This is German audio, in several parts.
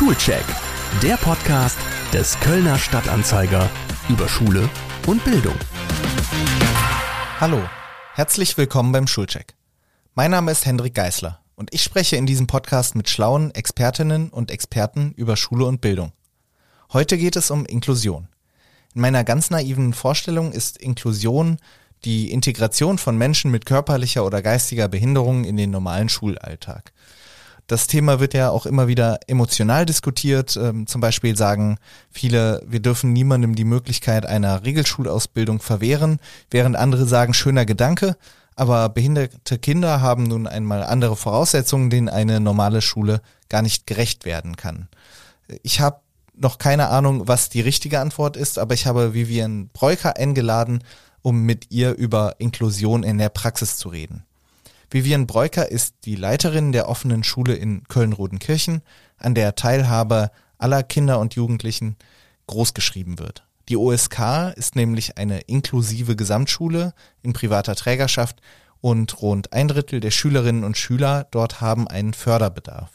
Schulcheck, der Podcast des Kölner Stadtanzeiger über Schule und Bildung. Hallo, herzlich willkommen beim Schulcheck. Mein Name ist Hendrik Geisler und ich spreche in diesem Podcast mit schlauen Expertinnen und Experten über Schule und Bildung. Heute geht es um Inklusion. In meiner ganz naiven Vorstellung ist Inklusion die Integration von Menschen mit körperlicher oder geistiger Behinderung in den normalen Schulalltag. Das Thema wird ja auch immer wieder emotional diskutiert. Ähm, zum Beispiel sagen viele, wir dürfen niemandem die Möglichkeit einer Regelschulausbildung verwehren, während andere sagen, schöner Gedanke, aber behinderte Kinder haben nun einmal andere Voraussetzungen, denen eine normale Schule gar nicht gerecht werden kann. Ich habe noch keine Ahnung, was die richtige Antwort ist, aber ich habe Vivian Breuker eingeladen, um mit ihr über Inklusion in der Praxis zu reden. Vivian Breuker ist die Leiterin der offenen Schule in Köln-Rodenkirchen, an der Teilhabe aller Kinder und Jugendlichen großgeschrieben wird. Die OSK ist nämlich eine inklusive Gesamtschule in privater Trägerschaft und rund ein Drittel der Schülerinnen und Schüler dort haben einen Förderbedarf.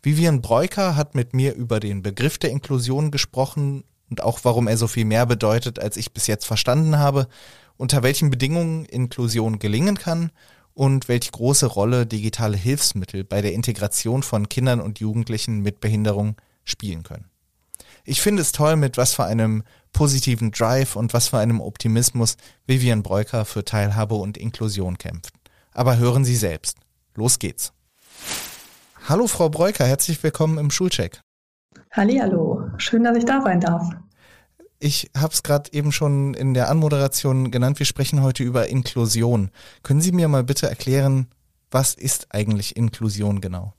Vivian Breuker hat mit mir über den Begriff der Inklusion gesprochen und auch warum er so viel mehr bedeutet, als ich bis jetzt verstanden habe, unter welchen Bedingungen Inklusion gelingen kann und welche große Rolle digitale Hilfsmittel bei der Integration von Kindern und Jugendlichen mit Behinderung spielen können. Ich finde es toll, mit was für einem positiven Drive und was für einem Optimismus Vivian Breuker für Teilhabe und Inklusion kämpft. Aber hören Sie selbst. Los geht's. Hallo Frau Breuker, herzlich willkommen im Schulcheck. Hallo, schön, dass ich da sein darf. Ich habe es gerade eben schon in der Anmoderation genannt. Wir sprechen heute über Inklusion. Können Sie mir mal bitte erklären, was ist eigentlich Inklusion genau?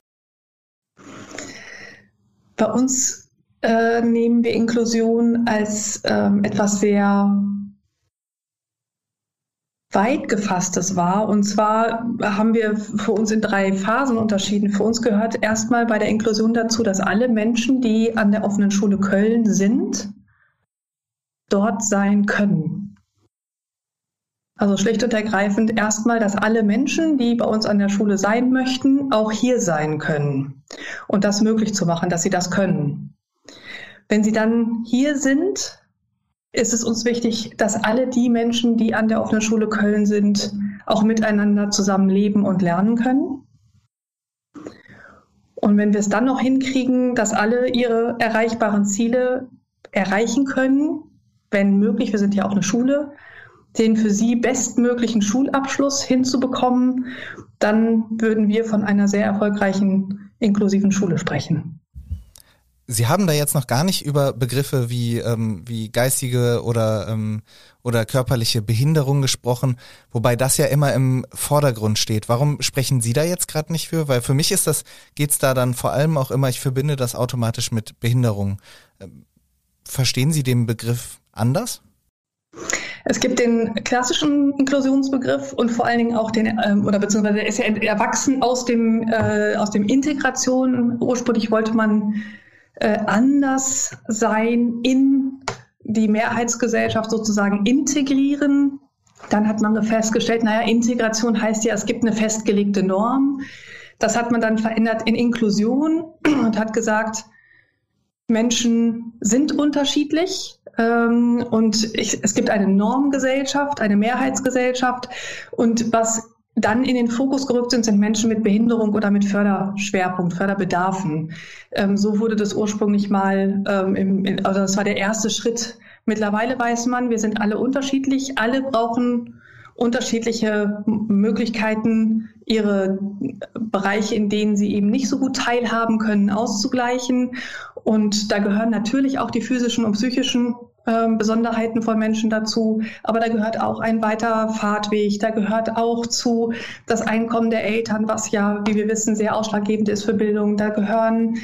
Bei uns äh, nehmen wir Inklusion als ähm, etwas sehr weit gefasstes wahr. Und zwar haben wir für uns in drei Phasen unterschieden. Für uns gehört erstmal bei der Inklusion dazu, dass alle Menschen, die an der offenen Schule Köln sind, dort sein können. Also schlicht und ergreifend erstmal, dass alle Menschen, die bei uns an der Schule sein möchten, auch hier sein können. Und das möglich zu machen, dass sie das können. Wenn sie dann hier sind, ist es uns wichtig, dass alle die Menschen, die an der offenen Schule Köln sind, auch miteinander zusammenleben und lernen können. Und wenn wir es dann noch hinkriegen, dass alle ihre erreichbaren Ziele erreichen können, wenn möglich, wir sind ja auch eine Schule, den für sie bestmöglichen Schulabschluss hinzubekommen, dann würden wir von einer sehr erfolgreichen inklusiven Schule sprechen. Sie haben da jetzt noch gar nicht über Begriffe wie, ähm, wie geistige oder, ähm, oder körperliche Behinderung gesprochen, wobei das ja immer im Vordergrund steht. Warum sprechen Sie da jetzt gerade nicht für? Weil für mich ist das, geht's da dann vor allem auch immer, ich verbinde das automatisch mit Behinderung. Ähm, verstehen Sie den Begriff anders? Es gibt den klassischen Inklusionsbegriff und vor allen Dingen auch den, ähm, oder beziehungsweise ist ja erwachsen aus dem, äh, aus dem Integration. Ursprünglich wollte man äh, anders sein in die Mehrheitsgesellschaft sozusagen integrieren. Dann hat man festgestellt, naja, Integration heißt ja, es gibt eine festgelegte Norm. Das hat man dann verändert in Inklusion und hat gesagt, Menschen sind unterschiedlich und ich, es gibt eine Normgesellschaft, eine Mehrheitsgesellschaft und was dann in den Fokus gerückt sind, sind Menschen mit Behinderung oder mit Förderschwerpunkt, Förderbedarfen. Ähm, so wurde das ursprünglich mal, ähm, im, in, also das war der erste Schritt. Mittlerweile weiß man, wir sind alle unterschiedlich, alle brauchen unterschiedliche Möglichkeiten, ihre Bereiche, in denen sie eben nicht so gut teilhaben können, auszugleichen. Und da gehören natürlich auch die physischen und psychischen äh, Besonderheiten von Menschen dazu. Aber da gehört auch ein weiter Fahrtweg. Da gehört auch zu das Einkommen der Eltern, was ja, wie wir wissen, sehr ausschlaggebend ist für Bildung. Da gehören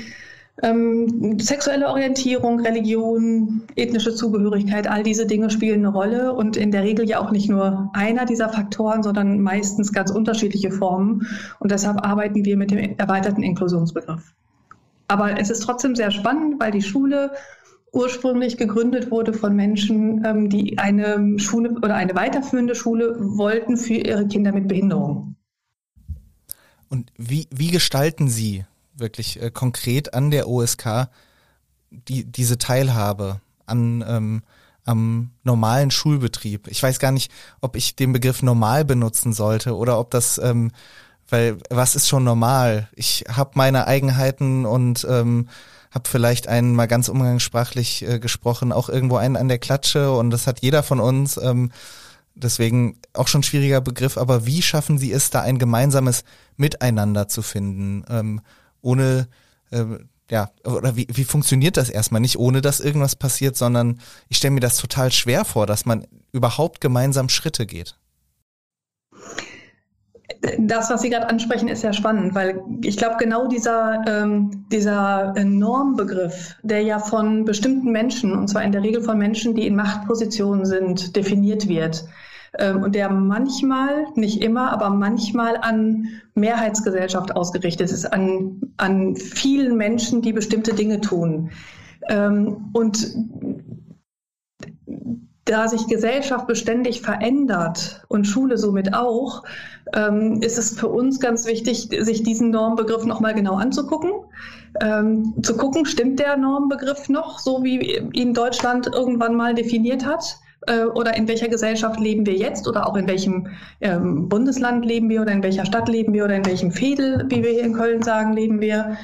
ähm, sexuelle Orientierung, Religion, ethnische Zugehörigkeit, all diese Dinge spielen eine Rolle und in der Regel ja auch nicht nur einer dieser Faktoren, sondern meistens ganz unterschiedliche Formen. Und deshalb arbeiten wir mit dem erweiterten Inklusionsbegriff. Aber es ist trotzdem sehr spannend, weil die Schule ursprünglich gegründet wurde von Menschen, ähm, die eine Schule oder eine weiterführende Schule wollten für ihre Kinder mit Behinderung. Und wie, wie gestalten Sie wirklich äh, konkret an der OSK die, diese Teilhabe an ähm, am normalen Schulbetrieb. Ich weiß gar nicht, ob ich den Begriff normal benutzen sollte oder ob das, ähm, weil was ist schon normal? Ich habe meine Eigenheiten und ähm, habe vielleicht einen mal ganz umgangssprachlich äh, gesprochen, auch irgendwo einen an der Klatsche und das hat jeder von uns. Ähm, deswegen auch schon schwieriger Begriff, aber wie schaffen Sie es, da ein gemeinsames Miteinander zu finden, ähm, ohne äh, ja, oder wie, wie funktioniert das erstmal? Nicht ohne, dass irgendwas passiert, sondern ich stelle mir das total schwer vor, dass man überhaupt gemeinsam Schritte geht. Das, was Sie gerade ansprechen, ist ja spannend, weil ich glaube, genau dieser, ähm, dieser Normbegriff, der ja von bestimmten Menschen, und zwar in der Regel von Menschen, die in Machtpositionen sind, definiert wird, ähm, und der manchmal, nicht immer, aber manchmal an Mehrheitsgesellschaft ausgerichtet ist, an, an vielen Menschen, die bestimmte Dinge tun. Ähm, und da sich Gesellschaft beständig verändert und Schule somit auch, ähm, ist es für uns ganz wichtig, sich diesen Normbegriff nochmal genau anzugucken. Ähm, zu gucken, stimmt der Normbegriff noch, so wie ihn Deutschland irgendwann mal definiert hat? Äh, oder in welcher Gesellschaft leben wir jetzt oder auch in welchem ähm, Bundesland leben wir oder in welcher Stadt leben wir oder in welchem Fädel, wie wir hier in Köln sagen, leben wir.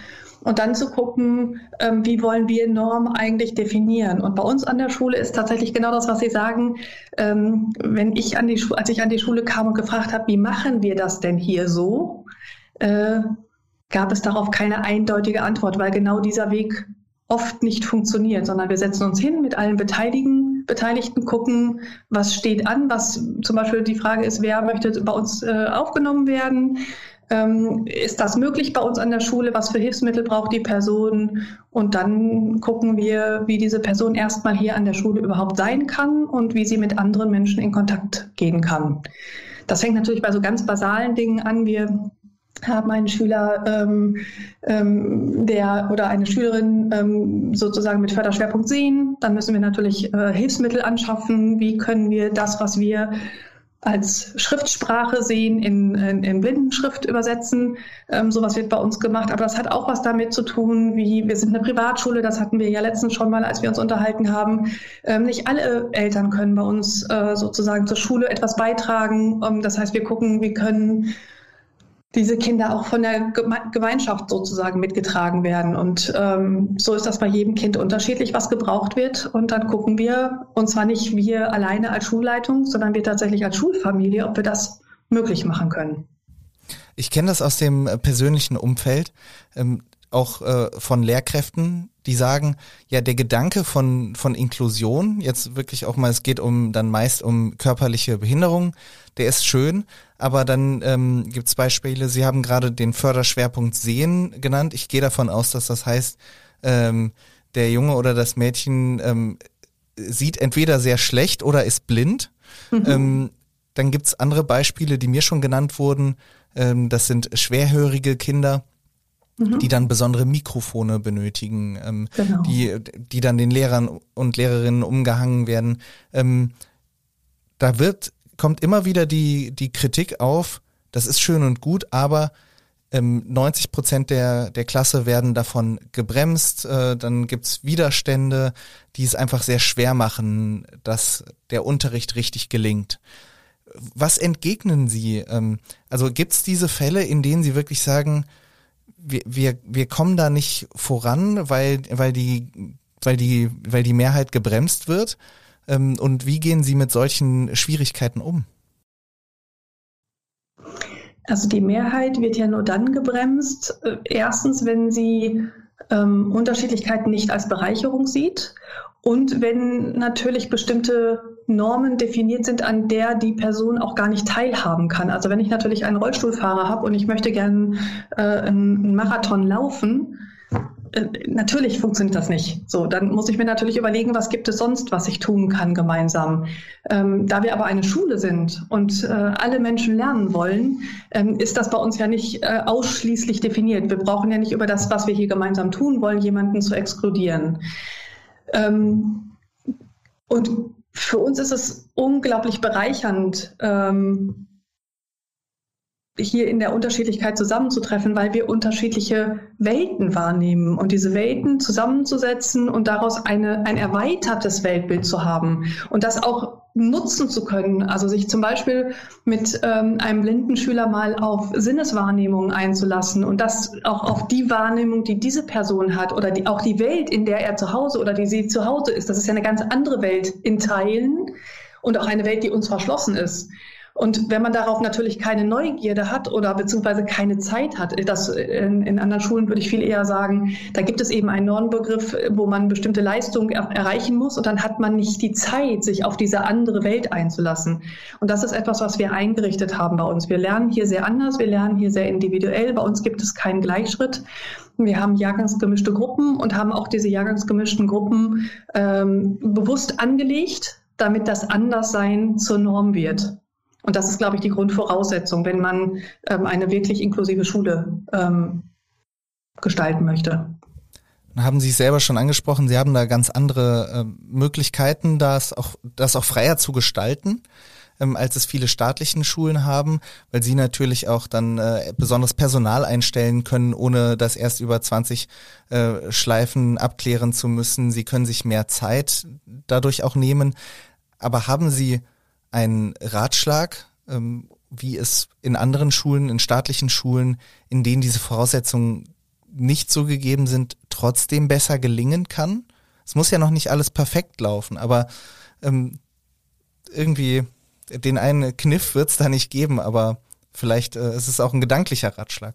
Und dann zu gucken, ähm, wie wollen wir Norm eigentlich definieren. Und bei uns an der Schule ist tatsächlich genau das, was Sie sagen. Ähm, wenn ich an die als ich an die Schule kam und gefragt habe, wie machen wir das denn hier so, äh, gab es darauf keine eindeutige Antwort, weil genau dieser Weg oft nicht funktioniert, sondern wir setzen uns hin mit allen Beteiligten Beteiligten gucken, was steht an, was zum Beispiel die Frage ist, wer möchte bei uns äh, aufgenommen werden. Ähm, ist das möglich bei uns an der Schule? Was für Hilfsmittel braucht die Person? Und dann gucken wir, wie diese Person erstmal hier an der Schule überhaupt sein kann und wie sie mit anderen Menschen in Kontakt gehen kann. Das fängt natürlich bei so ganz basalen Dingen an. Wir haben einen Schüler, ähm, ähm, der oder eine Schülerin ähm, sozusagen mit Förderschwerpunkt sehen, dann müssen wir natürlich äh, Hilfsmittel anschaffen. Wie können wir das, was wir als Schriftsprache sehen, in, in, in Blindenschrift übersetzen. Ähm, sowas wird bei uns gemacht. Aber das hat auch was damit zu tun, wie wir sind eine Privatschule, das hatten wir ja letztens schon mal, als wir uns unterhalten haben. Ähm, nicht alle Eltern können bei uns äh, sozusagen zur Schule etwas beitragen. Ähm, das heißt, wir gucken, wie können diese Kinder auch von der Gemeinschaft sozusagen mitgetragen werden. Und ähm, so ist das bei jedem Kind unterschiedlich, was gebraucht wird. Und dann gucken wir, und zwar nicht wir alleine als Schulleitung, sondern wir tatsächlich als Schulfamilie, ob wir das möglich machen können. Ich kenne das aus dem persönlichen Umfeld, ähm, auch äh, von Lehrkräften, die sagen, ja, der Gedanke von, von Inklusion, jetzt wirklich auch mal, es geht um dann meist um körperliche Behinderung, der ist schön, aber dann ähm, gibt es Beispiele, Sie haben gerade den Förderschwerpunkt Sehen genannt. Ich gehe davon aus, dass das heißt, ähm, der Junge oder das Mädchen ähm, sieht entweder sehr schlecht oder ist blind. Mhm. Ähm, dann gibt es andere Beispiele, die mir schon genannt wurden. Ähm, das sind schwerhörige Kinder, mhm. die dann besondere Mikrofone benötigen, ähm, genau. die, die dann den Lehrern und Lehrerinnen umgehangen werden. Ähm, da wird, kommt immer wieder die, die Kritik auf, das ist schön und gut, aber ähm, 90 Prozent der, der Klasse werden davon gebremst. Äh, dann gibt's Widerstände, die es einfach sehr schwer machen, dass der Unterricht richtig gelingt. Was entgegnen Sie? Ähm, also gibt's diese Fälle, in denen Sie wirklich sagen, wir, wir, wir kommen da nicht voran, weil, weil, die, weil, die, weil die Mehrheit gebremst wird? Ähm, und wie gehen Sie mit solchen Schwierigkeiten um? Also die Mehrheit wird ja nur dann gebremst, äh, erstens, wenn sie ähm, Unterschiedlichkeiten nicht als Bereicherung sieht und wenn natürlich bestimmte Normen definiert sind, an der die Person auch gar nicht teilhaben kann. Also wenn ich natürlich einen Rollstuhlfahrer habe und ich möchte gerne äh, einen Marathon laufen, äh, natürlich funktioniert das nicht. So, dann muss ich mir natürlich überlegen, was gibt es sonst, was ich tun kann gemeinsam. Ähm, da wir aber eine Schule sind und äh, alle Menschen lernen wollen, ähm, ist das bei uns ja nicht äh, ausschließlich definiert. Wir brauchen ja nicht über das, was wir hier gemeinsam tun wollen, jemanden zu exkludieren. Ähm, und für uns ist es unglaublich bereichernd, ähm, hier in der Unterschiedlichkeit zusammenzutreffen, weil wir unterschiedliche Welten wahrnehmen und diese Welten zusammenzusetzen und daraus eine, ein erweitertes Weltbild zu haben und das auch nutzen zu können. Also sich zum Beispiel mit ähm, einem blinden Schüler mal auf Sinneswahrnehmungen einzulassen und das auch auf die Wahrnehmung, die diese Person hat oder die, auch die Welt, in der er zu Hause oder die sie zu Hause ist. Das ist ja eine ganz andere Welt in Teilen und auch eine Welt, die uns verschlossen ist. Und wenn man darauf natürlich keine Neugierde hat oder beziehungsweise keine Zeit hat, das in, in anderen Schulen würde ich viel eher sagen, da gibt es eben einen Normbegriff, wo man bestimmte Leistungen er erreichen muss und dann hat man nicht die Zeit, sich auf diese andere Welt einzulassen. Und das ist etwas, was wir eingerichtet haben bei uns. Wir lernen hier sehr anders, wir lernen hier sehr individuell. Bei uns gibt es keinen Gleichschritt. Wir haben jahrgangsgemischte Gruppen und haben auch diese jahrgangsgemischten Gruppen ähm, bewusst angelegt, damit das Anderssein zur Norm wird. Und das ist, glaube ich, die Grundvoraussetzung, wenn man ähm, eine wirklich inklusive Schule ähm, gestalten möchte. Haben Sie selber schon angesprochen, Sie haben da ganz andere äh, Möglichkeiten, das auch, das auch freier zu gestalten, ähm, als es viele staatlichen Schulen haben, weil Sie natürlich auch dann äh, besonderes Personal einstellen können, ohne das erst über 20 äh, Schleifen abklären zu müssen. Sie können sich mehr Zeit dadurch auch nehmen. Aber haben Sie ein Ratschlag, ähm, wie es in anderen Schulen, in staatlichen Schulen, in denen diese Voraussetzungen nicht so gegeben sind, trotzdem besser gelingen kann? Es muss ja noch nicht alles perfekt laufen, aber ähm, irgendwie den einen Kniff wird es da nicht geben, aber vielleicht äh, ist es auch ein gedanklicher Ratschlag.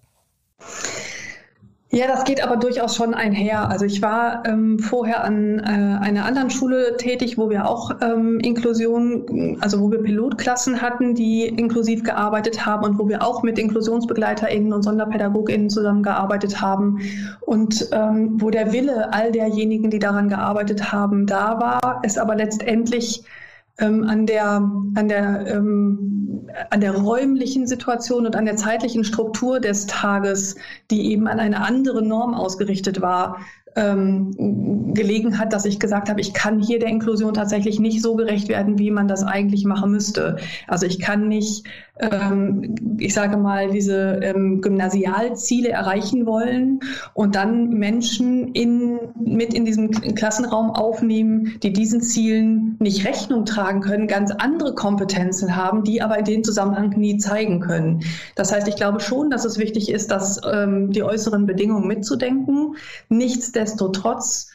Ja, das geht aber durchaus schon einher. Also ich war ähm, vorher an äh, einer anderen Schule tätig, wo wir auch ähm, Inklusion, also wo wir Pilotklassen hatten, die inklusiv gearbeitet haben und wo wir auch mit InklusionsbegleiterInnen und SonderpädagogInnen zusammengearbeitet haben und ähm, wo der Wille all derjenigen, die daran gearbeitet haben, da war, es aber letztendlich ähm, an der, an der, ähm, an der räumlichen Situation und an der zeitlichen Struktur des Tages, die eben an eine andere Norm ausgerichtet war, ähm, gelegen hat, dass ich gesagt habe, ich kann hier der Inklusion tatsächlich nicht so gerecht werden, wie man das eigentlich machen müsste. Also ich kann nicht, ähm, ich sage mal, diese ähm, Gymnasialziele erreichen wollen und dann Menschen in, mit in diesem Klassenraum aufnehmen, die diesen Zielen nicht Rechnung tragen können, ganz andere Kompetenzen haben, die aber in dem Zusammenhang nie zeigen können. Das heißt, ich glaube schon, dass es wichtig ist, dass ähm, die äußeren Bedingungen mitzudenken. Nichtsdestotrotz Nichtsdestotrotz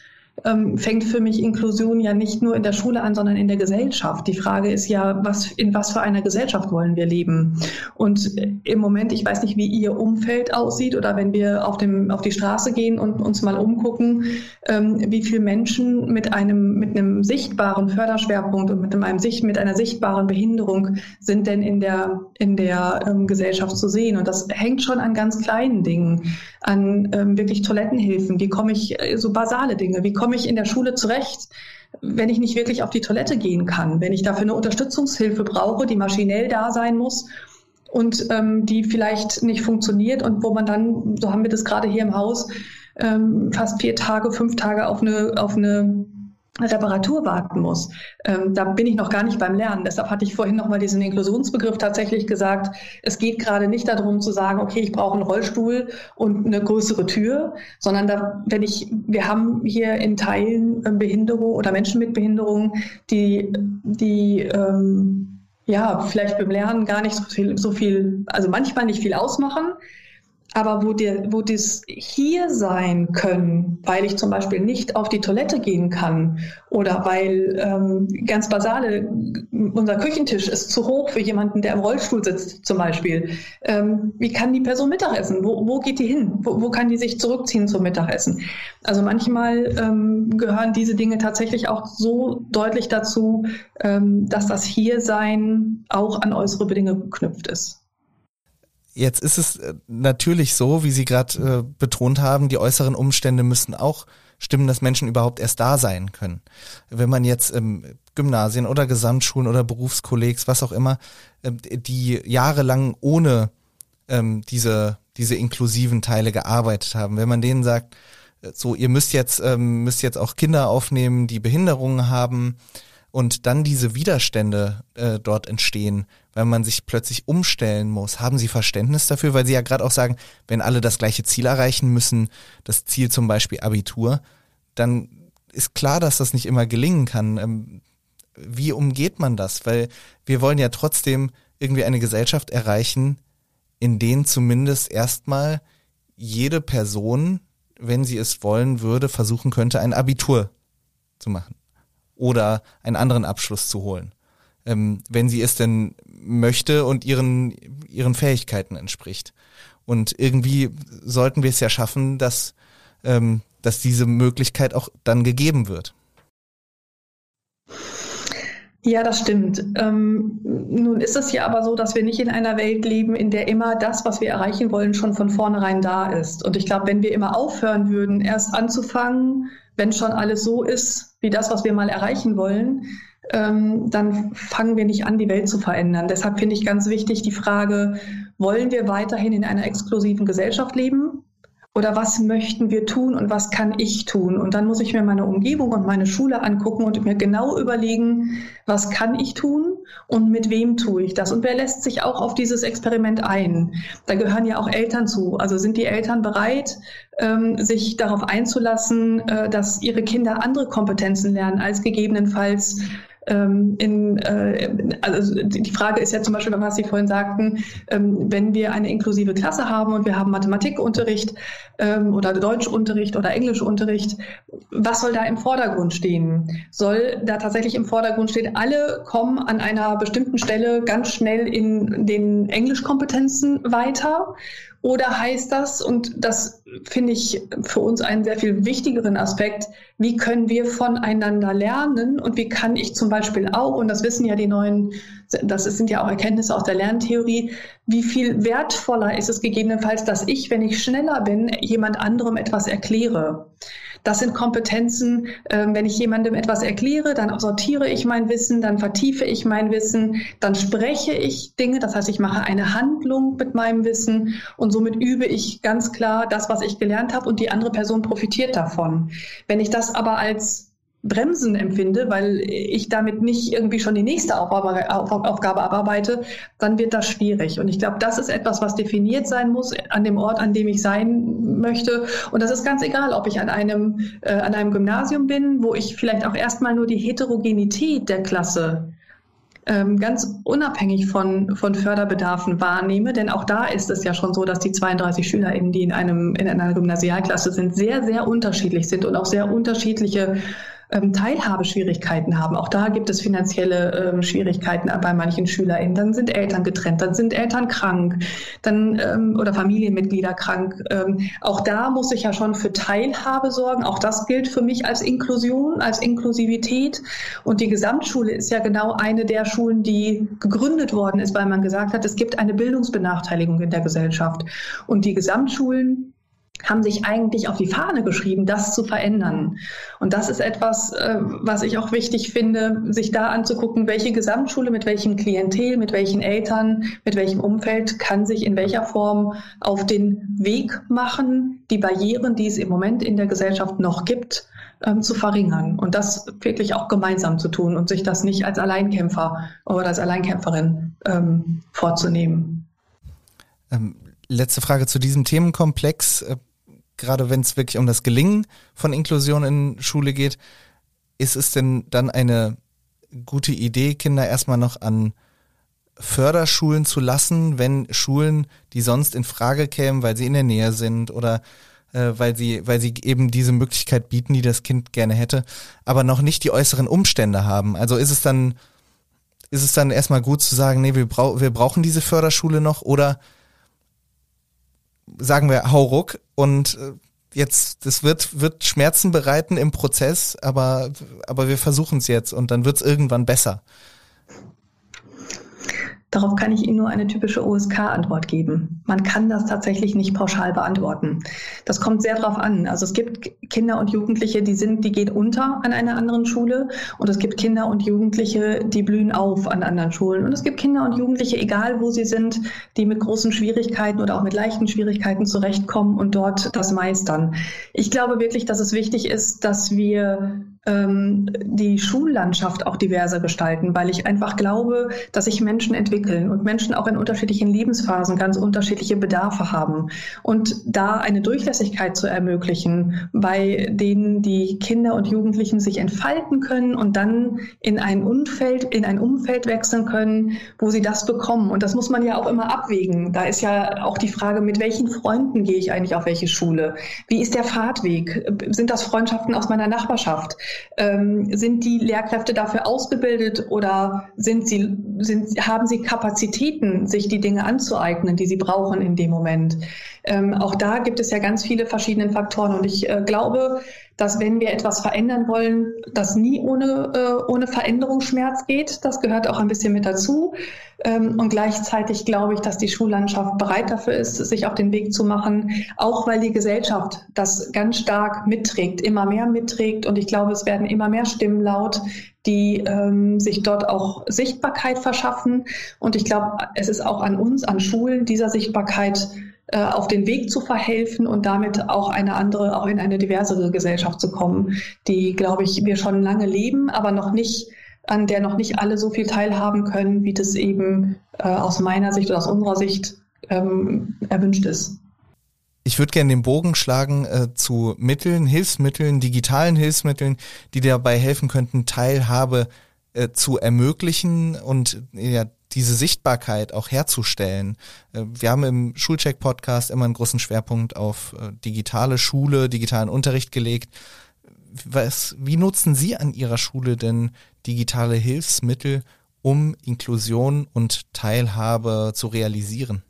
ähm, fängt für mich Inklusion ja nicht nur in der Schule an, sondern in der Gesellschaft. Die Frage ist ja, was, in was für einer Gesellschaft wollen wir leben? Und äh, im Moment, ich weiß nicht, wie Ihr Umfeld aussieht oder wenn wir auf, dem, auf die Straße gehen und uns mal umgucken, ähm, wie viele Menschen mit einem, mit einem sichtbaren Förderschwerpunkt und mit einem mit einer sichtbaren Behinderung sind denn in der, in der ähm, Gesellschaft zu sehen? Und das hängt schon an ganz kleinen Dingen, an ähm, wirklich Toilettenhilfen. Wie komme ich, äh, so basale Dinge, wie komme komme ich in der Schule zurecht, wenn ich nicht wirklich auf die Toilette gehen kann, wenn ich dafür eine Unterstützungshilfe brauche, die maschinell da sein muss und ähm, die vielleicht nicht funktioniert und wo man dann, so haben wir das gerade hier im Haus, ähm, fast vier Tage, fünf Tage auf eine, auf eine Reparatur warten muss. Ähm, da bin ich noch gar nicht beim Lernen. Deshalb hatte ich vorhin noch mal diesen Inklusionsbegriff tatsächlich gesagt. Es geht gerade nicht darum zu sagen, okay, ich brauche einen Rollstuhl und eine größere Tür, sondern da, wenn ich, wir haben hier in Teilen ähm, Behinderung oder Menschen mit Behinderung, die, die ähm, ja vielleicht beim Lernen gar nicht so viel, so viel, also manchmal nicht viel ausmachen, aber wo, dir, wo das hier sein können, weil ich zum Beispiel nicht auf die Toilette gehen kann oder weil ähm, ganz basale, unser Küchentisch ist zu hoch für jemanden, der im Rollstuhl sitzt zum Beispiel. Ähm, wie kann die Person Mittagessen? Wo, wo geht die hin? Wo, wo kann die sich zurückziehen zum Mittagessen? Also manchmal ähm, gehören diese Dinge tatsächlich auch so deutlich dazu, ähm, dass das Hiersein auch an äußere Bedingungen geknüpft ist. Jetzt ist es äh, natürlich so, wie Sie gerade äh, betont haben, die äußeren Umstände müssen auch stimmen, dass Menschen überhaupt erst da sein können. Wenn man jetzt im Gymnasien oder Gesamtschulen oder Berufskollegs, was auch immer, äh, die jahrelang ohne ähm, diese, diese inklusiven Teile gearbeitet haben, wenn man denen sagt, äh, so, ihr müsst jetzt, ähm, müsst jetzt auch Kinder aufnehmen, die Behinderungen haben, und dann diese Widerstände äh, dort entstehen, weil man sich plötzlich umstellen muss. Haben Sie Verständnis dafür? Weil Sie ja gerade auch sagen, wenn alle das gleiche Ziel erreichen müssen, das Ziel zum Beispiel Abitur, dann ist klar, dass das nicht immer gelingen kann. Ähm, wie umgeht man das? Weil wir wollen ja trotzdem irgendwie eine Gesellschaft erreichen, in denen zumindest erstmal jede Person, wenn sie es wollen würde, versuchen könnte, ein Abitur zu machen oder einen anderen Abschluss zu holen, ähm, wenn sie es denn möchte und ihren, ihren Fähigkeiten entspricht. Und irgendwie sollten wir es ja schaffen, dass, ähm, dass diese Möglichkeit auch dann gegeben wird. Ja, das stimmt. Ähm, nun ist es ja aber so, dass wir nicht in einer Welt leben, in der immer das, was wir erreichen wollen, schon von vornherein da ist. Und ich glaube, wenn wir immer aufhören würden, erst anzufangen, wenn schon alles so ist, wie das, was wir mal erreichen wollen, ähm, dann fangen wir nicht an, die Welt zu verändern. Deshalb finde ich ganz wichtig die Frage, wollen wir weiterhin in einer exklusiven Gesellschaft leben? Oder was möchten wir tun und was kann ich tun? Und dann muss ich mir meine Umgebung und meine Schule angucken und mir genau überlegen, was kann ich tun und mit wem tue ich das? Und wer lässt sich auch auf dieses Experiment ein? Da gehören ja auch Eltern zu. Also sind die Eltern bereit, ähm, sich darauf einzulassen, äh, dass ihre Kinder andere Kompetenzen lernen als gegebenenfalls ähm, in, äh, also die Frage ist ja zum Beispiel, was Sie vorhin sagten, ähm, wenn wir eine inklusive Klasse haben und wir haben Mathematikunterricht ähm, oder Deutschunterricht oder Englischunterricht, was soll da im Vordergrund stehen? Soll da tatsächlich im Vordergrund stehen, alle kommen an einer bestimmten Stelle ganz schnell in den Englischkompetenzen weiter? Oder heißt das, und das finde ich für uns einen sehr viel wichtigeren Aspekt, wie können wir voneinander lernen und wie kann ich zum Beispiel auch, und das wissen ja die neuen, das sind ja auch Erkenntnisse aus der Lerntheorie, wie viel wertvoller ist es gegebenenfalls, dass ich, wenn ich schneller bin, jemand anderem etwas erkläre. Das sind Kompetenzen, äh, wenn ich jemandem etwas erkläre, dann sortiere ich mein Wissen, dann vertiefe ich mein Wissen, dann spreche ich Dinge, das heißt, ich mache eine Handlung mit meinem Wissen und somit übe ich ganz klar das, was ich gelernt habe und die andere Person profitiert davon. Wenn ich das aber als Bremsen empfinde, weil ich damit nicht irgendwie schon die nächste Aufgabe, abarbeite, dann wird das schwierig. Und ich glaube, das ist etwas, was definiert sein muss an dem Ort, an dem ich sein möchte. Und das ist ganz egal, ob ich an einem, äh, an einem Gymnasium bin, wo ich vielleicht auch erstmal nur die Heterogenität der Klasse ähm, ganz unabhängig von, von Förderbedarfen wahrnehme. Denn auch da ist es ja schon so, dass die 32 SchülerInnen, die in, einem, in einer Gymnasialklasse sind, sehr, sehr unterschiedlich sind und auch sehr unterschiedliche ähm, Teilhabeschwierigkeiten haben. Auch da gibt es finanzielle ähm, Schwierigkeiten bei manchen SchülerInnen. Dann sind Eltern getrennt, dann sind Eltern krank, dann ähm, oder Familienmitglieder krank. Ähm, auch da muss ich ja schon für Teilhabe sorgen. Auch das gilt für mich als Inklusion, als Inklusivität. Und die Gesamtschule ist ja genau eine der Schulen, die gegründet worden ist, weil man gesagt hat, es gibt eine Bildungsbenachteiligung in der Gesellschaft. Und die Gesamtschulen haben sich eigentlich auf die Fahne geschrieben, das zu verändern. Und das ist etwas, äh, was ich auch wichtig finde, sich da anzugucken, welche Gesamtschule mit welchem Klientel, mit welchen Eltern, mit welchem Umfeld kann sich in welcher Form auf den Weg machen, die Barrieren, die es im Moment in der Gesellschaft noch gibt, ähm, zu verringern und das wirklich auch gemeinsam zu tun und sich das nicht als Alleinkämpfer oder als Alleinkämpferin ähm, vorzunehmen. Ähm, letzte Frage zu diesem Themenkomplex. Gerade wenn es wirklich um das Gelingen von Inklusion in Schule geht, ist es denn dann eine gute Idee, Kinder erstmal noch an Förderschulen zu lassen, wenn Schulen, die sonst in Frage kämen, weil sie in der Nähe sind oder äh, weil sie, weil sie eben diese Möglichkeit bieten, die das Kind gerne hätte, aber noch nicht die äußeren Umstände haben. Also ist es dann, ist es dann erstmal gut zu sagen, nee, wir, brau wir brauchen diese Förderschule noch oder sagen wir, hau ruck und äh, jetzt, das wird, wird Schmerzen bereiten im Prozess, aber, aber wir versuchen es jetzt und dann wird es irgendwann besser. Darauf kann ich Ihnen nur eine typische OSK-Antwort geben. Man kann das tatsächlich nicht pauschal beantworten. Das kommt sehr darauf an. Also es gibt Kinder und Jugendliche, die sind, die gehen unter an einer anderen Schule und es gibt Kinder und Jugendliche, die blühen auf an anderen Schulen und es gibt Kinder und Jugendliche, egal wo sie sind, die mit großen Schwierigkeiten oder auch mit leichten Schwierigkeiten zurechtkommen und dort das meistern. Ich glaube wirklich, dass es wichtig ist, dass wir ähm, die Schullandschaft auch diverser gestalten, weil ich einfach glaube, dass sich Menschen entwickeln und Menschen auch in unterschiedlichen Lebensphasen ganz unterschiedliche Bedarfe haben. Und da eine Durchlässigkeit zu ermöglichen, bei denen die Kinder und Jugendlichen sich entfalten können und dann in ein Umfeld, in ein Umfeld wechseln können, wo sie das bekommen. Und das muss man ja auch immer abwägen. Da ist ja auch die Frage, mit welchen Freunden gehe ich eigentlich auf welche Schule? Wie ist der Fahrtweg? Sind das Freundschaften aus meiner Nachbarschaft? Ähm, sind die Lehrkräfte dafür ausgebildet oder sind sie, sind, haben sie Kapazitäten, sich die Dinge anzueignen, die sie brauchen in dem Moment? Ähm, auch da gibt es ja ganz viele verschiedene Faktoren und ich äh, glaube, dass wenn wir etwas verändern wollen, das nie ohne, äh, ohne Veränderungsschmerz geht. Das gehört auch ein bisschen mit dazu. Ähm, und gleichzeitig glaube ich, dass die Schullandschaft bereit dafür ist, sich auf den Weg zu machen, auch weil die Gesellschaft das ganz stark mitträgt, immer mehr mitträgt. Und ich glaube, es werden immer mehr Stimmen laut, die ähm, sich dort auch Sichtbarkeit verschaffen. Und ich glaube, es ist auch an uns, an Schulen, dieser Sichtbarkeit äh, auf den Weg zu verhelfen und damit auch eine andere, auch in eine diversere Gesellschaft zu kommen, die, glaube ich, wir schon lange leben, aber noch nicht, an der noch nicht alle so viel teilhaben können, wie das eben äh, aus meiner Sicht oder aus unserer Sicht ähm, erwünscht ist. Ich würde gerne den Bogen schlagen äh, zu Mitteln, Hilfsmitteln, digitalen Hilfsmitteln, die dabei helfen könnten, Teilhabe äh, zu ermöglichen und ja, diese Sichtbarkeit auch herzustellen. Äh, wir haben im Schulcheck-Podcast immer einen großen Schwerpunkt auf äh, digitale Schule, digitalen Unterricht gelegt. Was, wie nutzen Sie an Ihrer Schule denn digitale Hilfsmittel, um Inklusion und Teilhabe zu realisieren?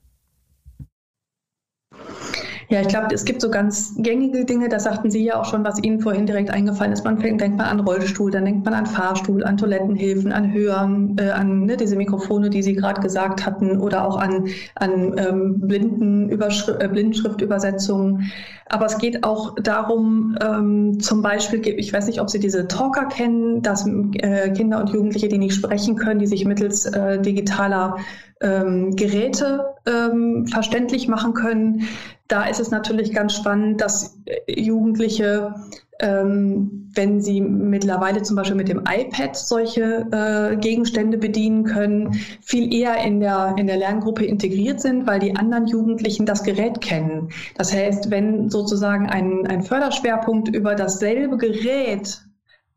Ja, ich glaube, es gibt so ganz gängige Dinge, das sagten Sie ja auch schon, was Ihnen vorhin direkt eingefallen ist. Man denkt man an Rollstuhl, dann denkt man an Fahrstuhl, an Toilettenhilfen, an Hören, äh, an ne, diese Mikrofone, die Sie gerade gesagt hatten, oder auch an, an ähm, blinden äh, Blindenschriftübersetzungen. Aber es geht auch darum, ähm, zum Beispiel, ich weiß nicht, ob Sie diese Talker kennen, dass äh, Kinder und Jugendliche, die nicht sprechen können, die sich mittels äh, digitaler ähm, Geräte ähm, verständlich machen können. Da ist es natürlich ganz spannend, dass äh, Jugendliche, ähm, wenn sie mittlerweile zum Beispiel mit dem iPad solche äh, Gegenstände bedienen können, viel eher in der, in der Lerngruppe integriert sind, weil die anderen Jugendlichen das Gerät kennen. Das heißt, wenn sozusagen ein, ein Förderschwerpunkt über dasselbe Gerät,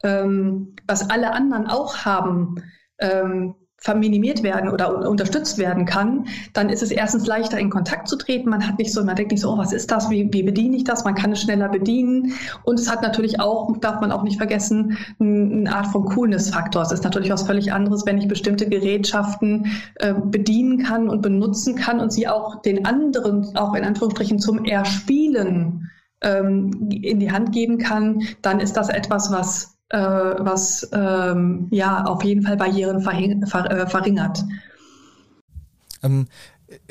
ähm, was alle anderen auch haben, ähm, verminimiert werden oder unterstützt werden kann, dann ist es erstens leichter in Kontakt zu treten. Man hat nicht so, man denkt nicht so, oh, was ist das? Wie, wie bediene ich das? Man kann es schneller bedienen. Und es hat natürlich auch, darf man auch nicht vergessen, eine Art von Coolness-Faktor. Es ist natürlich was völlig anderes, wenn ich bestimmte Gerätschaften äh, bedienen kann und benutzen kann und sie auch den anderen, auch in Anführungsstrichen zum Erspielen ähm, in die Hand geben kann, dann ist das etwas, was äh, was ähm, ja auf jeden Fall Barrieren ver äh, verringert. Ähm,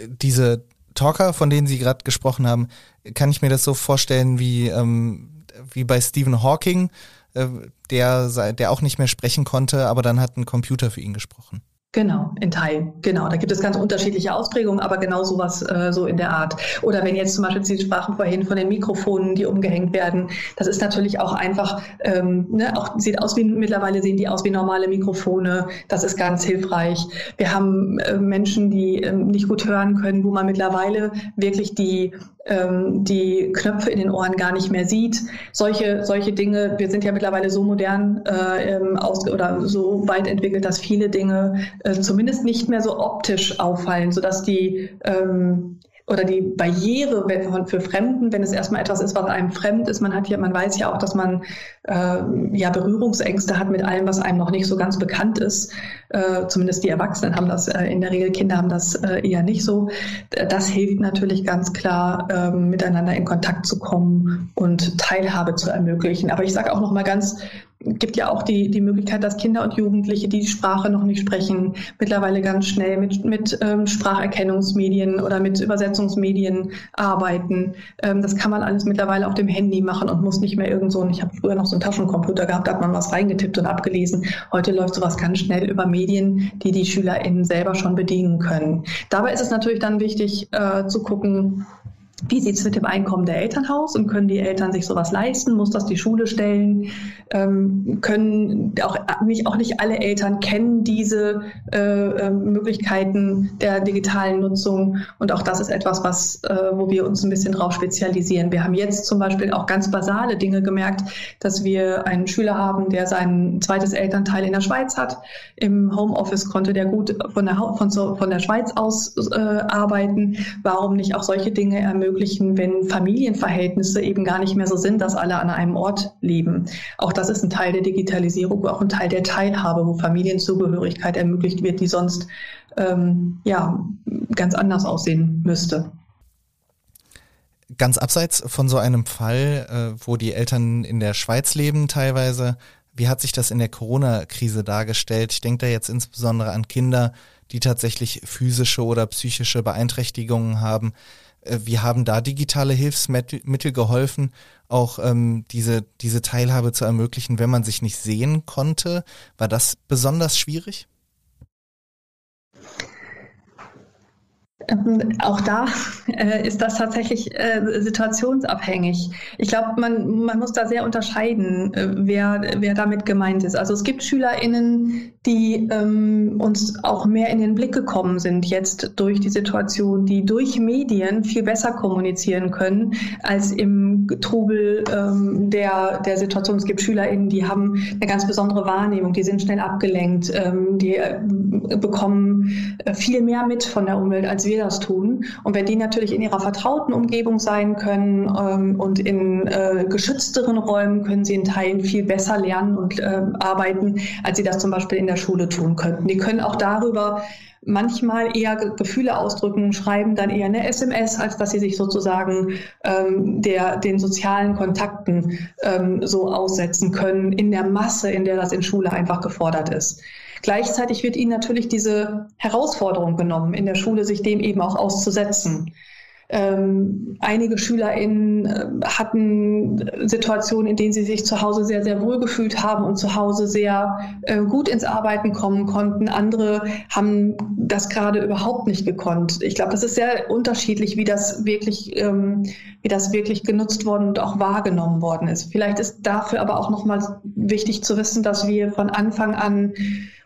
diese Talker, von denen Sie gerade gesprochen haben, kann ich mir das so vorstellen wie, ähm, wie bei Stephen Hawking, äh, der, der auch nicht mehr sprechen konnte, aber dann hat ein Computer für ihn gesprochen. Genau, in Teilen. Genau, da gibt es ganz unterschiedliche Ausprägungen, aber genau sowas äh, so in der Art. Oder wenn jetzt zum Beispiel Sie sprachen vorhin von den Mikrofonen, die umgehängt werden, das ist natürlich auch einfach, ähm, ne, auch sieht aus wie mittlerweile sehen die aus wie normale Mikrofone. Das ist ganz hilfreich. Wir haben äh, Menschen, die äh, nicht gut hören können, wo man mittlerweile wirklich die ähm, die Knöpfe in den Ohren gar nicht mehr sieht. Solche, solche Dinge, wir sind ja mittlerweile so modern äh, aus, oder so weit entwickelt, dass viele Dinge äh, zumindest nicht mehr so optisch auffallen, sodass die ähm, oder die Barriere für Fremden, wenn es erstmal etwas ist, was einem fremd ist. Man hat ja, man weiß ja auch, dass man äh, ja Berührungsängste hat mit allem, was einem noch nicht so ganz bekannt ist. Äh, zumindest die Erwachsenen haben das äh, in der Regel, Kinder haben das äh, eher nicht so. Das hilft natürlich ganz klar, ähm, miteinander in Kontakt zu kommen und Teilhabe zu ermöglichen. Aber ich sage auch noch mal ganz gibt ja auch die, die Möglichkeit, dass Kinder und Jugendliche, die die Sprache noch nicht sprechen, mittlerweile ganz schnell mit, mit ähm, Spracherkennungsmedien oder mit Übersetzungsmedien arbeiten. Ähm, das kann man alles mittlerweile auf dem Handy machen und muss nicht mehr irgend so, ich habe früher noch so einen Taschencomputer gehabt, da hat man was reingetippt und abgelesen. Heute läuft sowas ganz schnell über Medien, die die SchülerInnen selber schon bedienen können. Dabei ist es natürlich dann wichtig äh, zu gucken, wie sieht es mit dem Einkommen der Eltern aus und können die Eltern sich sowas leisten? Muss das die Schule stellen? Ähm, können auch nicht, auch nicht alle Eltern kennen diese äh, ähm, Möglichkeiten der digitalen Nutzung. Und auch das ist etwas, was, äh, wo wir uns ein bisschen drauf spezialisieren. Wir haben jetzt zum Beispiel auch ganz basale Dinge gemerkt, dass wir einen Schüler haben, der sein zweites Elternteil in der Schweiz hat. Im Homeoffice konnte der gut von der, von, von der Schweiz aus äh, arbeiten. Warum nicht auch solche Dinge ermöglichen? Ermöglichen, wenn Familienverhältnisse eben gar nicht mehr so sind, dass alle an einem Ort leben. Auch das ist ein Teil der Digitalisierung, auch ein Teil der Teilhabe, wo Familienzugehörigkeit ermöglicht wird, die sonst ähm, ja ganz anders aussehen müsste. Ganz abseits von so einem Fall, äh, wo die Eltern in der Schweiz leben teilweise, wie hat sich das in der Corona-Krise dargestellt? Ich denke da jetzt insbesondere an Kinder, die tatsächlich physische oder psychische Beeinträchtigungen haben. Äh, wie haben da digitale Hilfsmittel geholfen, auch ähm, diese, diese Teilhabe zu ermöglichen, wenn man sich nicht sehen konnte? War das besonders schwierig? Auch da äh, ist das tatsächlich äh, situationsabhängig. Ich glaube, man, man muss da sehr unterscheiden, äh, wer, wer damit gemeint ist. Also es gibt SchülerInnen, die ähm, uns auch mehr in den Blick gekommen sind jetzt durch die Situation, die durch Medien viel besser kommunizieren können als im Trubel ähm, der, der Situation. Es gibt SchülerInnen, die haben eine ganz besondere Wahrnehmung, die sind schnell abgelenkt, ähm, die äh, bekommen äh, viel mehr mit von der Umwelt als wir das tun. Und wenn die natürlich in ihrer vertrauten Umgebung sein können ähm, und in äh, geschützteren Räumen, können sie in Teilen viel besser lernen und äh, arbeiten, als sie das zum Beispiel in der Schule tun könnten. Die können auch darüber manchmal eher Gefühle ausdrücken, schreiben dann eher eine SMS, als dass sie sich sozusagen ähm, der, den sozialen Kontakten ähm, so aussetzen können in der Masse, in der das in Schule einfach gefordert ist. Gleichzeitig wird ihnen natürlich diese Herausforderung genommen, in der Schule sich dem eben auch auszusetzen. Ähm, einige SchülerInnen äh, hatten Situationen, in denen sie sich zu Hause sehr, sehr wohl gefühlt haben und zu Hause sehr äh, gut ins Arbeiten kommen konnten. Andere haben das gerade überhaupt nicht gekonnt. Ich glaube, das ist sehr unterschiedlich, wie das wirklich, ähm, wie das wirklich genutzt worden und auch wahrgenommen worden ist. Vielleicht ist dafür aber auch nochmal wichtig zu wissen, dass wir von Anfang an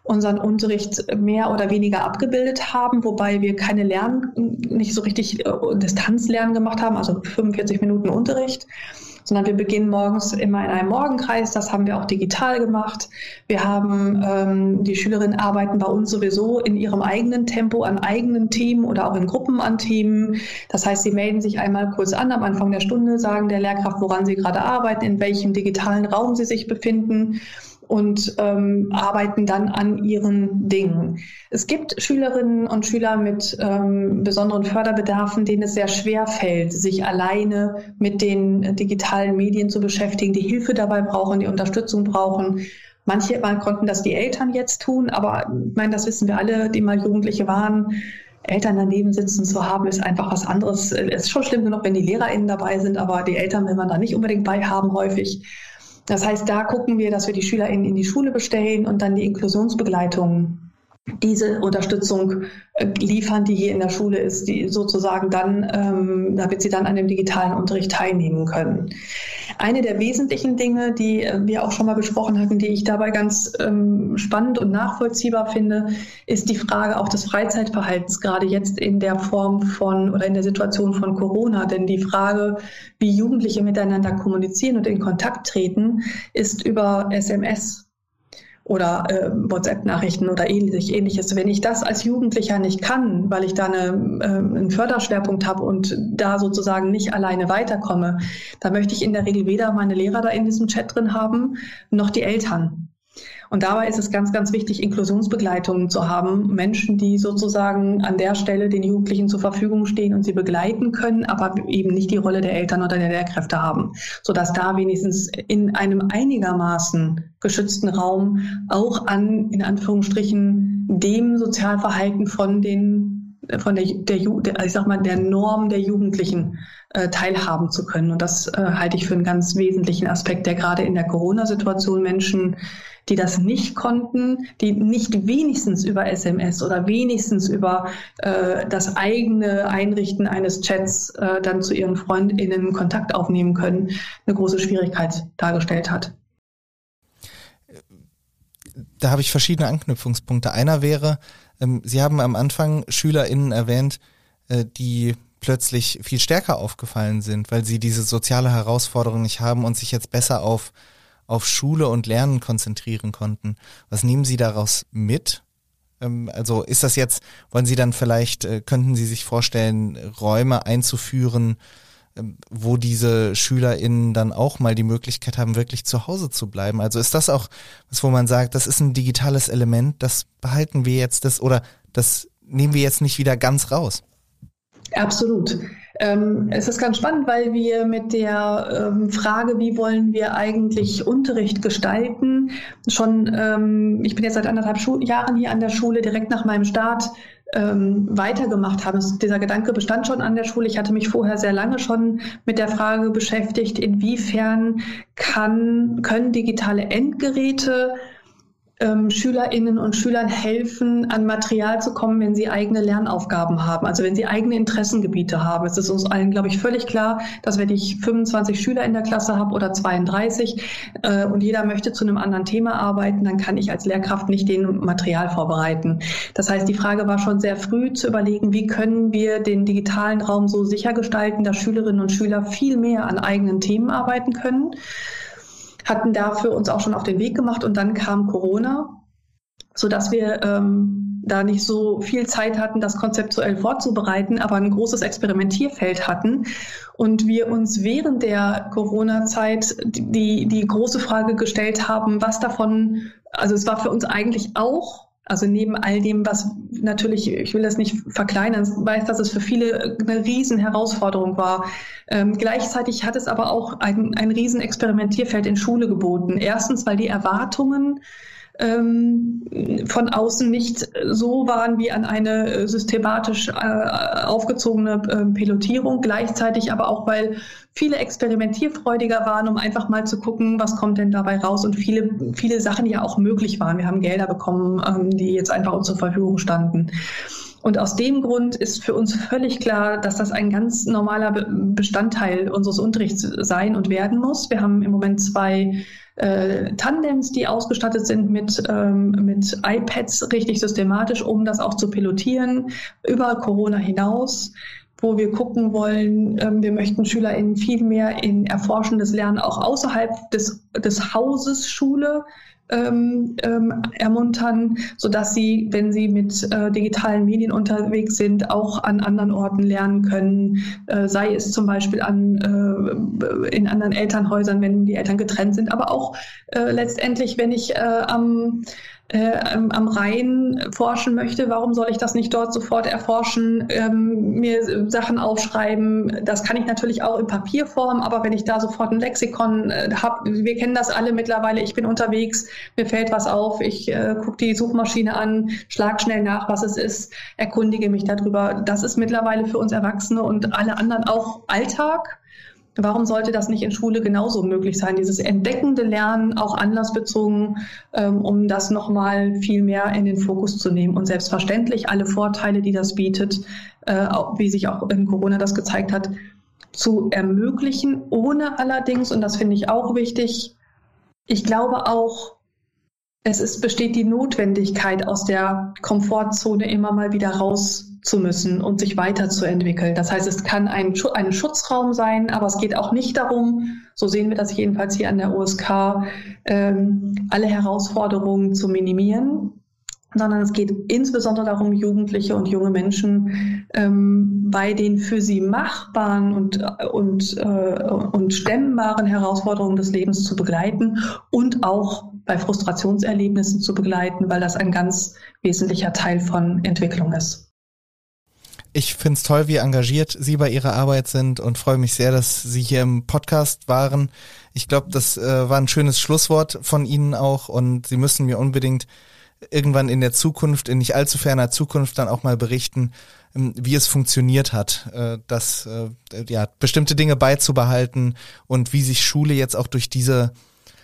unseren Unterricht mehr oder weniger abgebildet haben, wobei wir keine Lern, nicht so richtig äh, Distanzlernen gemacht haben, also 45 Minuten Unterricht sondern wir beginnen morgens immer in einem Morgenkreis. Das haben wir auch digital gemacht. Wir haben ähm, die Schülerinnen arbeiten bei uns sowieso in ihrem eigenen Tempo an eigenen Themen oder auch in Gruppen an Themen. Das heißt, sie melden sich einmal kurz an am Anfang der Stunde, sagen der Lehrkraft, woran sie gerade arbeiten, in welchem digitalen Raum sie sich befinden und ähm, arbeiten dann an ihren Dingen. Es gibt Schülerinnen und Schüler mit ähm, besonderen Förderbedarfen, denen es sehr schwer fällt, sich alleine mit den digitalen Medien zu beschäftigen, die Hilfe dabei brauchen, die Unterstützung brauchen. Manche mal konnten das die Eltern jetzt tun, aber ich meine, das wissen wir alle, die mal Jugendliche waren. Eltern daneben sitzen zu haben, ist einfach was anderes. Es ist schon schlimm genug, wenn die LehrerInnen dabei sind, aber die Eltern will man da nicht unbedingt bei haben häufig. Das heißt, da gucken wir, dass wir die SchülerInnen in die Schule bestellen und dann die Inklusionsbegleitung diese Unterstützung äh, liefern, die hier in der Schule ist, die sozusagen dann, ähm, damit sie dann an dem digitalen Unterricht teilnehmen können. Eine der wesentlichen Dinge, die äh, wir auch schon mal besprochen hatten, die ich dabei ganz ähm, spannend und nachvollziehbar finde, ist die Frage auch des Freizeitverhaltens, gerade jetzt in der Form von oder in der Situation von Corona. Denn die Frage, wie Jugendliche miteinander kommunizieren und in Kontakt treten, ist über SMS oder äh, WhatsApp-Nachrichten oder ähnlich, ähnliches. Wenn ich das als Jugendlicher nicht kann, weil ich da eine, äh, einen Förderschwerpunkt habe und da sozusagen nicht alleine weiterkomme, dann möchte ich in der Regel weder meine Lehrer da in diesem Chat drin haben, noch die Eltern. Und dabei ist es ganz, ganz wichtig, Inklusionsbegleitungen zu haben. Menschen, die sozusagen an der Stelle den Jugendlichen zur Verfügung stehen und sie begleiten können, aber eben nicht die Rolle der Eltern oder der Lehrkräfte haben, sodass da wenigstens in einem einigermaßen geschützten Raum auch an, in Anführungsstrichen, dem Sozialverhalten von den von der, der, der, ich sag mal, der Norm der Jugendlichen äh, teilhaben zu können. Und das äh, halte ich für einen ganz wesentlichen Aspekt, der gerade in der Corona-Situation Menschen, die das nicht konnten, die nicht wenigstens über SMS oder wenigstens über äh, das eigene Einrichten eines Chats äh, dann zu ihren FreundInnen Kontakt aufnehmen können, eine große Schwierigkeit dargestellt hat. Da habe ich verschiedene Anknüpfungspunkte. Einer wäre, ähm, Sie haben am Anfang SchülerInnen erwähnt, äh, die plötzlich viel stärker aufgefallen sind, weil sie diese soziale Herausforderung nicht haben und sich jetzt besser auf, auf Schule und Lernen konzentrieren konnten. Was nehmen Sie daraus mit? Ähm, also ist das jetzt, wollen Sie dann vielleicht, äh, könnten Sie sich vorstellen, Räume einzuführen, ähm, wo diese SchülerInnen dann auch mal die Möglichkeit haben, wirklich zu Hause zu bleiben. Also ist das auch was, wo man sagt, das ist ein digitales Element, das behalten wir jetzt das oder das nehmen wir jetzt nicht wieder ganz raus? Absolut. Ähm, es ist ganz spannend, weil wir mit der ähm, Frage, wie wollen wir eigentlich Unterricht gestalten, schon, ähm, ich bin jetzt seit anderthalb Schu Jahren hier an der Schule, direkt nach meinem Start ähm, weitergemacht haben. Es, dieser Gedanke bestand schon an der Schule. Ich hatte mich vorher sehr lange schon mit der Frage beschäftigt, inwiefern kann, können digitale Endgeräte ähm, Schülerinnen und Schülern helfen, an Material zu kommen, wenn sie eigene Lernaufgaben haben, also wenn sie eigene Interessengebiete haben. Es ist uns allen, glaube ich, völlig klar, dass wenn ich 25 Schüler in der Klasse habe oder 32 äh, und jeder möchte zu einem anderen Thema arbeiten, dann kann ich als Lehrkraft nicht den Material vorbereiten. Das heißt, die Frage war schon sehr früh zu überlegen, wie können wir den digitalen Raum so sicher gestalten, dass Schülerinnen und Schüler viel mehr an eigenen Themen arbeiten können hatten dafür uns auch schon auf den Weg gemacht und dann kam Corona, so dass wir ähm, da nicht so viel Zeit hatten, das konzeptuell vorzubereiten, aber ein großes Experimentierfeld hatten. Und wir uns während der Corona-Zeit die, die große Frage gestellt haben, was davon, also es war für uns eigentlich auch also neben all dem, was natürlich, ich will das nicht verkleinern, weiß, dass es für viele eine riesen Herausforderung war. Ähm, gleichzeitig hat es aber auch ein, ein riesen Experimentierfeld in Schule geboten. Erstens, weil die Erwartungen ähm, von außen nicht so waren wie an eine äh, systematisch äh, aufgezogene äh, Pilotierung, gleichzeitig aber auch, weil viele experimentierfreudiger waren, um einfach mal zu gucken, was kommt denn dabei raus und viele, viele Sachen ja auch möglich waren. Wir haben Gelder bekommen, ähm, die jetzt einfach uns zur Verfügung standen. Und aus dem Grund ist für uns völlig klar, dass das ein ganz normaler Bestandteil unseres Unterrichts sein und werden muss. Wir haben im Moment zwei äh, Tandems, die ausgestattet sind mit, ähm, mit iPads richtig systematisch, um das auch zu pilotieren über Corona hinaus wo wir gucken wollen, ähm, wir möchten SchülerInnen viel mehr in erforschendes Lernen auch außerhalb des, des Hauses Schule ähm, ähm, ermuntern, so dass sie, wenn sie mit äh, digitalen Medien unterwegs sind, auch an anderen Orten lernen können, äh, sei es zum Beispiel an, äh, in anderen Elternhäusern, wenn die Eltern getrennt sind, aber auch äh, letztendlich, wenn ich äh, am äh, am Rhein forschen möchte, warum soll ich das nicht dort sofort erforschen, ähm, mir Sachen aufschreiben? Das kann ich natürlich auch in Papierform, aber wenn ich da sofort ein Lexikon äh, habe, wir kennen das alle mittlerweile, ich bin unterwegs, mir fällt was auf, ich äh, gucke die Suchmaschine an, schlag schnell nach, was es ist, erkundige mich darüber. Das ist mittlerweile für uns Erwachsene und alle anderen auch Alltag. Warum sollte das nicht in Schule genauso möglich sein? Dieses entdeckende Lernen, auch anlassbezogen, ähm, um das nochmal viel mehr in den Fokus zu nehmen. Und selbstverständlich alle Vorteile, die das bietet, äh, wie sich auch in Corona das gezeigt hat, zu ermöglichen, ohne allerdings, und das finde ich auch wichtig, ich glaube auch, es ist, besteht die Notwendigkeit, aus der Komfortzone immer mal wieder raus zu müssen und sich weiterzuentwickeln. Das heißt, es kann ein, ein Schutzraum sein, aber es geht auch nicht darum, so sehen wir das jedenfalls hier an der OSK, ähm, alle Herausforderungen zu minimieren, sondern es geht insbesondere darum, Jugendliche und junge Menschen ähm, bei den für sie machbaren und, und, äh, und stemmbaren Herausforderungen des Lebens zu begleiten und auch bei Frustrationserlebnissen zu begleiten, weil das ein ganz wesentlicher Teil von Entwicklung ist. Ich finde es toll, wie engagiert Sie bei Ihrer Arbeit sind und freue mich sehr, dass Sie hier im Podcast waren. Ich glaube, das äh, war ein schönes Schlusswort von Ihnen auch und Sie müssen mir unbedingt irgendwann in der Zukunft, in nicht allzu ferner Zukunft dann auch mal berichten, ähm, wie es funktioniert hat, äh, dass äh, ja bestimmte Dinge beizubehalten und wie sich Schule jetzt auch durch diese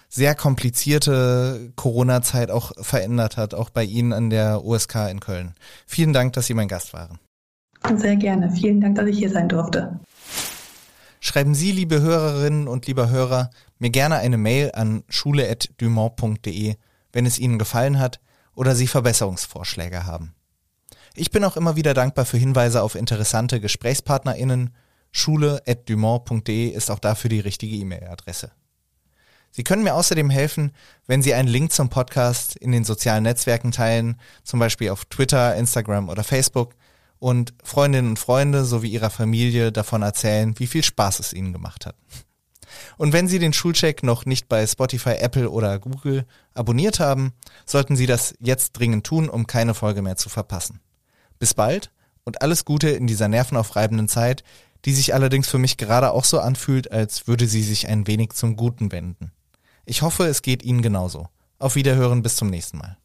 sehr komplizierte Corona-Zeit auch verändert hat, auch bei Ihnen an der USK in Köln. Vielen Dank, dass Sie mein Gast waren. Sehr gerne. Vielen Dank, dass ich hier sein durfte. Schreiben Sie, liebe Hörerinnen und lieber Hörer, mir gerne eine Mail an schule.dumont.de, wenn es Ihnen gefallen hat oder Sie Verbesserungsvorschläge haben. Ich bin auch immer wieder dankbar für Hinweise auf interessante GesprächspartnerInnen. Schule.dumont.de ist auch dafür die richtige E-Mail-Adresse. Sie können mir außerdem helfen, wenn Sie einen Link zum Podcast in den sozialen Netzwerken teilen, zum Beispiel auf Twitter, Instagram oder Facebook und Freundinnen und Freunde sowie ihrer Familie davon erzählen, wie viel Spaß es ihnen gemacht hat. Und wenn Sie den Schulcheck noch nicht bei Spotify, Apple oder Google abonniert haben, sollten Sie das jetzt dringend tun, um keine Folge mehr zu verpassen. Bis bald und alles Gute in dieser nervenaufreibenden Zeit, die sich allerdings für mich gerade auch so anfühlt, als würde sie sich ein wenig zum Guten wenden. Ich hoffe, es geht Ihnen genauso. Auf Wiederhören bis zum nächsten Mal.